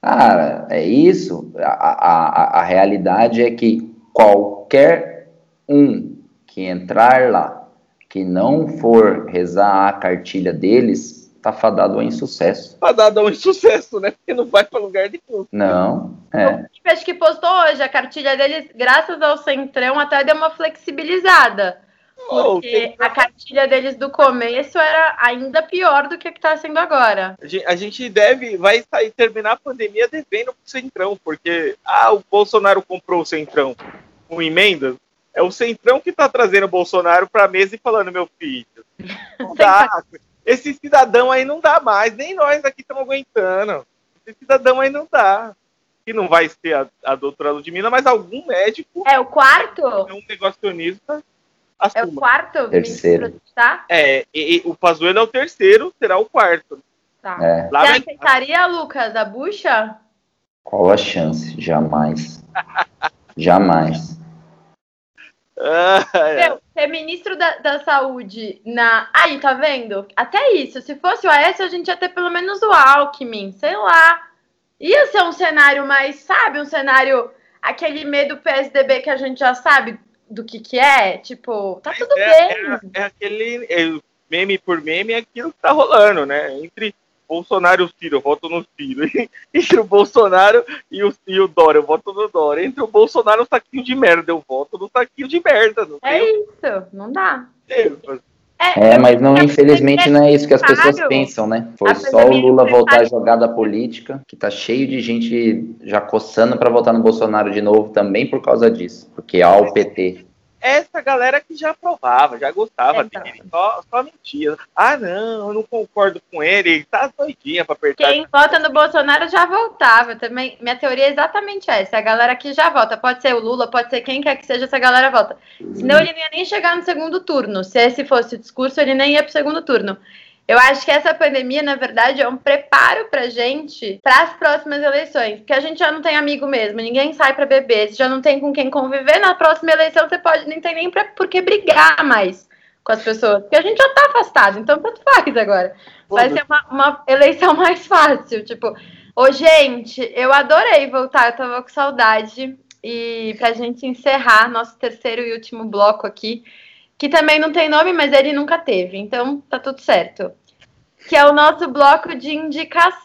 Cara, é isso. A, a, a- realidade é que qualquer um que entrar lá, que não for rezar a cartilha deles, tá fadado ao insucesso. Dar um insucesso, né? Porque não vai para lugar nenhum. Não, é. O Felipe, acho que postou hoje a cartilha deles, graças ao Centrão, até deu uma flexibilizada. Porque a cartilha deles do começo era ainda pior do que a que tá sendo agora. A gen- a gente deve, vai sair, terminar a pandemia devendo pro Centrão, porque ah, o Bolsonaro comprou o Centrão com emendas. É o Centrão que tá trazendo o Bolsonaro pra mesa e falando, meu filho, não dá. Esse cidadão aí não dá mais, nem nós aqui estamos aguentando. Esse cidadão aí não dá. Que não vai ser a, a doutora Ludmilla, mas algum médico, É o quarto? um negacionista, É o assuma. quarto? Terceiro. ministro, Tá? É, e, e o Pazuello é o terceiro, será o quarto. Tá. É, Lá Você vai- aceitaria, Lucas, a bucha? qual a chance? Jamais. Jamais. Ah, é. Meu, ser ministro da, da saúde na. Aí, tá vendo? Até isso. Se fosse o Aécio, a gente ia ter pelo menos o Alckmin, sei lá. Ia ser um cenário mais, sabe? Um cenário. Aquele medo PSDB que a gente já sabe do que que é. Tipo, tá tudo é, bem. é, é aquele é, meme por meme, é aquilo que tá rolando, né? Entre Bolsonaro e o Ciro, eu voto no Ciro. Entre o Bolsonaro e o, e o Dória, eu voto no Dória. Entre o Bolsonaro e o saquinho de merda, eu voto no saquinho de merda. Não É isso. Não dá. tempo. É, mas não, infelizmente não é isso que as pessoas pensam, né? Foi A só o Lula voltar à fácil. jogada política, que tá cheio de gente já coçando pra votar no Bolsonaro de novo também por causa disso. Porque há o PT. Essa galera que já aprovava, já gostava dele, só, só mentia. Ah, não, eu não concordo com ele, ele tá doidinha pra apertar. Quem vota no Bolsonaro já voltava também. Minha teoria é exatamente essa. A galera que já vota. Pode ser o Lula, pode ser quem quer que seja, essa galera vota. Senão ele não ia nem chegar no segundo turno. Se esse fosse o discurso, ele nem ia pro segundo turno. Eu acho que essa pandemia, na verdade, é um preparo pra gente para as próximas eleições. Porque a gente já não tem amigo mesmo, ninguém sai pra beber, você já não tem com quem conviver. Na próxima eleição, você pode nem tem nem pra, por que brigar mais com as pessoas. Porque a gente já tá afastado, então tanto faz agora. Vai ser uma, uma eleição mais fácil. Tipo, ô, gente, eu adorei voltar, eu tava com saudade. E pra gente encerrar nosso terceiro e último bloco aqui, que também não tem nome, mas ele nunca teve, então tá tudo certo. Que é o nosso bloco de indicações.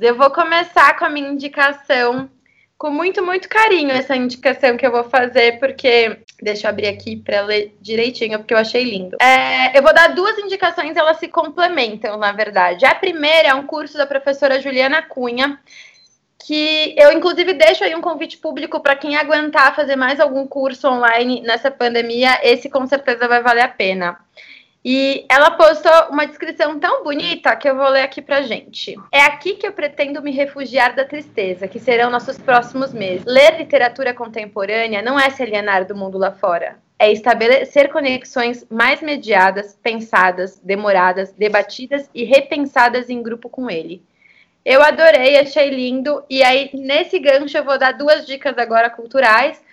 Eu vou começar com a minha indicação com muito, muito carinho essa indicação que eu vou fazer, porque. Deixa eu abrir aqui para ler direitinho, porque eu achei lindo. É, eu vou dar duas indicações, elas se complementam, na verdade. A primeira é um curso da professora Juliana Cunha, que eu, inclusive, deixo aí um convite público para quem aguentar fazer mais algum curso online nessa pandemia, esse com certeza vai valer a pena. E ela postou uma descrição tão bonita que eu vou ler aqui pra gente. É aqui que eu pretendo me refugiar da tristeza, que serão nossos próximos meses. Ler literatura contemporânea não é se alienar do mundo lá fora. É estabelecer conexões mais mediadas, pensadas, demoradas, debatidas e repensadas em grupo com ele. Eu adorei, achei lindo. E aí, nesse gancho, eu vou dar duas dicas agora culturais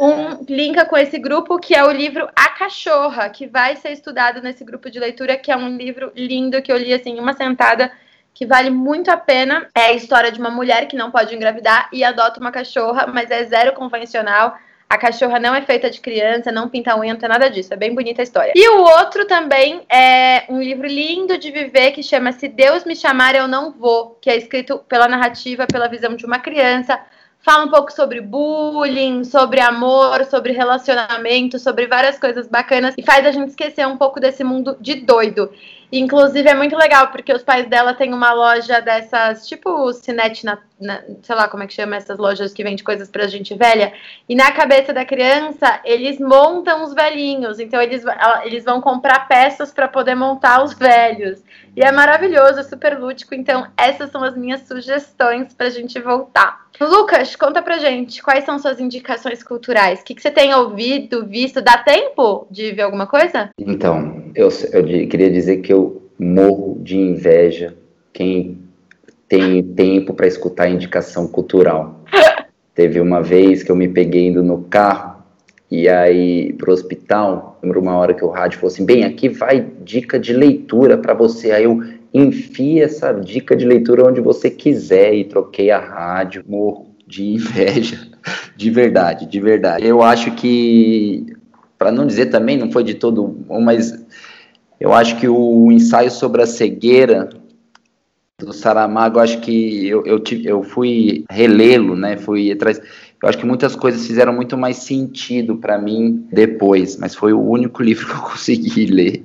um linka com esse grupo, que é o livro A Cachorra, que vai ser estudado nesse grupo de leitura, que é um livro lindo que eu li assim uma sentada, que vale muito a pena. É a história de uma mulher que não pode engravidar e adota uma cachorra, mas é zero convencional. A cachorra não é feita de criança, não pinta unha, não tem nada disso. É bem bonita a história. E o outro também é um livro lindo de viver que chama Se Deus Me Chamar Eu Não Vou, que é escrito pela narrativa, pela visão de uma criança fala um pouco sobre bullying, sobre amor, sobre relacionamento, sobre várias coisas bacanas e faz a gente esquecer um pouco desse mundo de doido. Inclusive é muito legal porque os pais dela têm uma loja dessas, tipo Cinete, na, na, sei lá como é que chama essas lojas que vende coisas pra gente velha. E na cabeça da criança eles montam os velhinhos, então eles, eles vão comprar peças para poder montar os velhos. E é maravilhoso, é super lúdico. Então essas são as minhas sugestões pra gente voltar. Lucas, conta pra gente quais são suas indicações culturais. O que, que você tem ouvido, visto? Dá tempo de ver alguma coisa? Então, eu, eu queria dizer que eu morro de inveja quem tem tempo para escutar indicação cultural. Teve uma vez que eu me peguei indo no carro e aí pro hospital, lembro uma hora que o rádio falou assim: bem, aqui vai dica de leitura para você. Aí eu enfia essa dica de leitura onde você quiser e troquei a rádio, morro de inveja, de verdade, de verdade. Eu acho que, para não dizer também, não foi de todo bom, mas eu acho que o ensaio sobre a cegueira do Saramago, acho que eu, eu, eu fui relê-lo, né, fui atrás... Eu acho que muitas coisas fizeram muito mais sentido para mim depois, mas foi o único livro que eu consegui ler.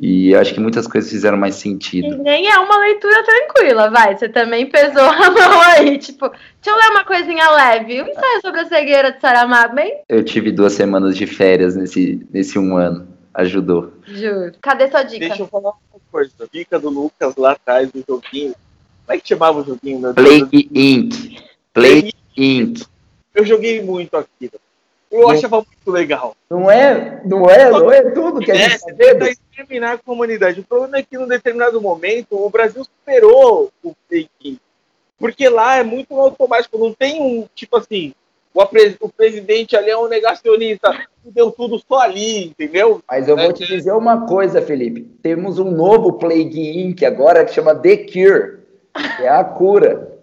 E acho que muitas coisas fizeram mais sentido. E nem é uma leitura tranquila, vai. Você também pesou a mão aí, tipo, deixa eu ler uma coisinha leve. Um ensaio sobre a cegueira de Saramago, bem? Eu tive duas semanas de férias nesse, nesse um ano. Ajudou. Juro. Cadê sua dica? Deixa eu falar uma coisa. Dica do Lucas lá atrás do joguinho. Como é que chamava o joguinho? Plague Inc. Plague Inc. Eu joguei muito aquilo. Eu achava muito legal. Não é, não é, não é tudo que a gente É, tá vendo. tentar exterminar a comunidade. O problema é que, num determinado momento, o Brasil superou o fake. Porque lá é muito automático. Não tem um, tipo assim, o, o presidente ali é um negacionista. Deu tudo só ali, entendeu? Mas eu vou te dizer uma coisa, Felipe. Temos um novo Plague Inc. agora que chama The Cure, que é a cura.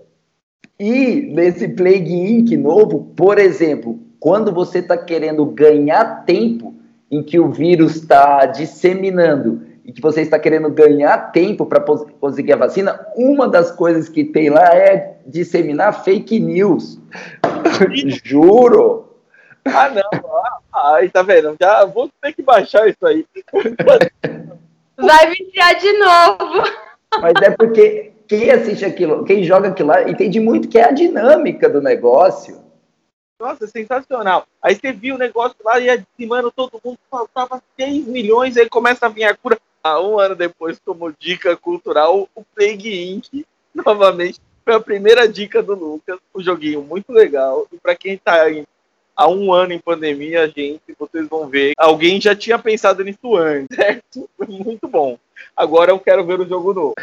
E nesse Plague Inc. novo, por exemplo, quando você está querendo ganhar tempo em que o vírus está disseminando e que você está querendo ganhar tempo para conseguir a vacina, uma das coisas que tem lá é disseminar fake news. Juro. Ah, não. Ah, aí, tá vendo? Já vou ter que baixar isso aí. Vai viciar de novo. Mas é porque quem assiste aquilo, quem joga aquilo lá, entende muito que é a dinâmica do negócio. Nossa, sensacional. Aí você viu o negócio lá e dizimando todo mundo, faltava 6 milhões, aí começa a vir a cura. Ah, um ano depois, como dica cultural, o Plague Inc. novamente foi a primeira dica do Lucas. Um joguinho muito legal. E para quem tá aí há um ano em pandemia, gente, vocês vão ver. Alguém já tinha pensado nisso antes, certo? Foi muito bom. Agora eu quero ver o jogo novo.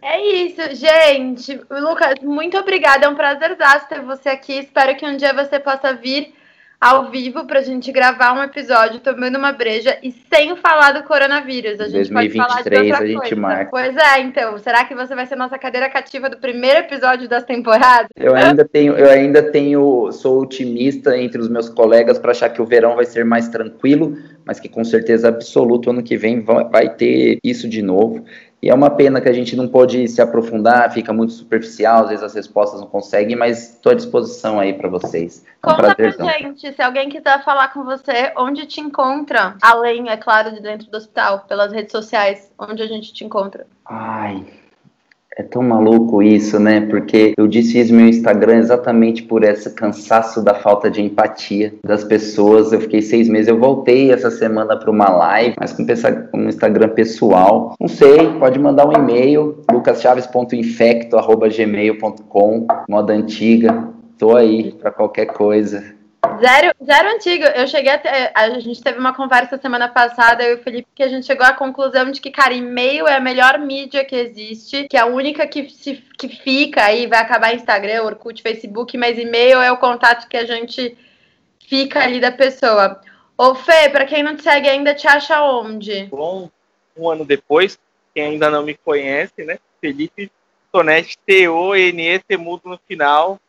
É isso, gente. Lucas, muito obrigada. É um prazer ter você aqui. Espero que um dia você possa vir ao vivo pra gente gravar um episódio tomando uma breja e sem falar do coronavírus. A gente pode falar de 2023 outra a gente coisa. marca. Pois é, então. Será que você vai ser nossa cadeira cativa do primeiro episódio das temporadas? Eu ainda tenho, eu ainda tenho, sou otimista entre os meus colegas para achar que o verão vai ser mais tranquilo, mas que com certeza absoluta ano que vem vai, vai ter isso de novo. E é uma pena que a gente não pode se aprofundar, fica muito superficial, às vezes as respostas não conseguem, mas estou à disposição aí para vocês. É um Conta prazerzão. pra gente, se alguém quiser falar com você, onde te encontra? Além, é claro, de dentro do hospital, pelas redes sociais, onde a gente te encontra. Ai, é tão maluco isso, né? Porque eu desfiz meu Instagram exatamente por esse cansaço da falta de empatia das pessoas. Eu fiquei seis meses, eu voltei essa semana para uma live, mas com um Instagram pessoal. Não sei, pode mandar um e-mail, lucaschaves.infecto.gmail.com, moda antiga. Tô aí para qualquer coisa. Zero, zero antigo. Eu cheguei até. A gente teve uma conversa semana passada, eu e o Felipe, que a gente chegou à conclusão de que, cara, e-mail é a melhor mídia que existe, que é a única que, se, que fica aí, vai acabar Instagram, Orkut, Facebook, mas e-mail é o contato que a gente fica ali da pessoa. Ô, Fê, pra quem não te segue ainda, te acha onde? Bom, um ano depois, quem ainda não me conhece, né? Felipe Tonete, T-O-N-E, mudo no final.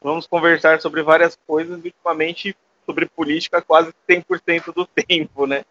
Vamos conversar sobre várias coisas, ultimamente sobre política quase 100% do tempo, né?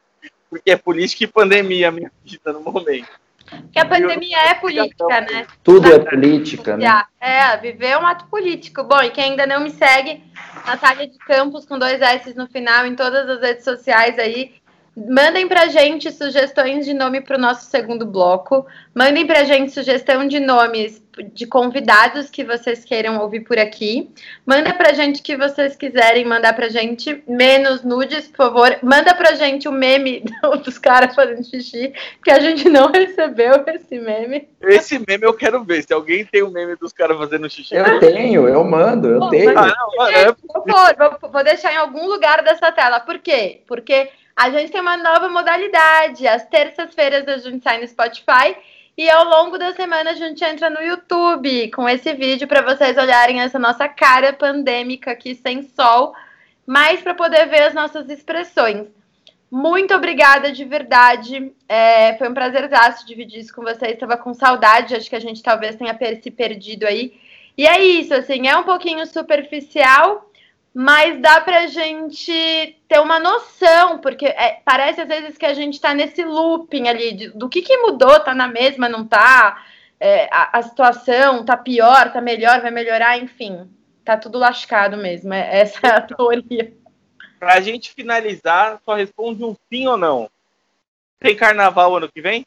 Porque é política e pandemia a minha vida no momento. Porque a pandemia é política, né? Tudo é política, né? É, viver é um ato político. Bom, e quem ainda não me segue, Natália de Campos com dois S no final em todas as redes sociais aí. Mandem pra gente sugestões de nome pro nosso segundo bloco. Mandem pra gente sugestão de nomes de convidados que vocês queiram ouvir por aqui. Manda pra gente o que vocês quiserem mandar pra gente. Menos nudes, por favor. Manda pra gente o meme dos caras fazendo xixi, que a gente não recebeu esse meme. Esse meme eu quero ver. Se alguém tem o meme dos caras fazendo xixi. Eu tenho, eu mando, eu Bom, tenho. Ah, não, é Por favor, vou, vou deixar em algum lugar dessa tela. Por quê? Porque a gente tem uma nova modalidade. Às terças-feiras a gente sai no Spotify e ao longo da semana a gente entra no YouTube com esse vídeo para vocês olharem essa nossa cara pandêmica aqui sem sol, mas para poder ver as nossas expressões. Muito obrigada de verdade. É, foi um prazer dividir isso com vocês. Estava com saudade, acho que a gente talvez tenha se perdido aí. E é isso, assim, é um pouquinho superficial, mas dá pra gente ter uma noção, porque é, parece às vezes que a gente tá nesse looping ali, de- do que, que mudou, tá na mesma, não tá, É, a, a situação tá pior, tá melhor, vai melhorar, enfim, tá tudo lascado mesmo, é, essa é a teoria. Pra gente finalizar, só responde um sim ou não. Tem carnaval ano que vem?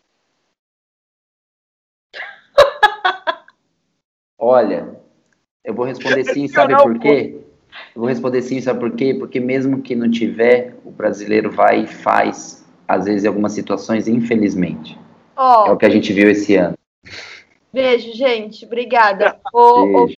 Olha, eu vou responder sim, sabe por quê? Eu vou responder sim, sabe por quê? Porque mesmo que não tiver, o brasileiro vai e faz, às vezes, em algumas situações, infelizmente. É Ó, o que a gente viu esse ano. Beijo, gente. Obrigada. Beijo.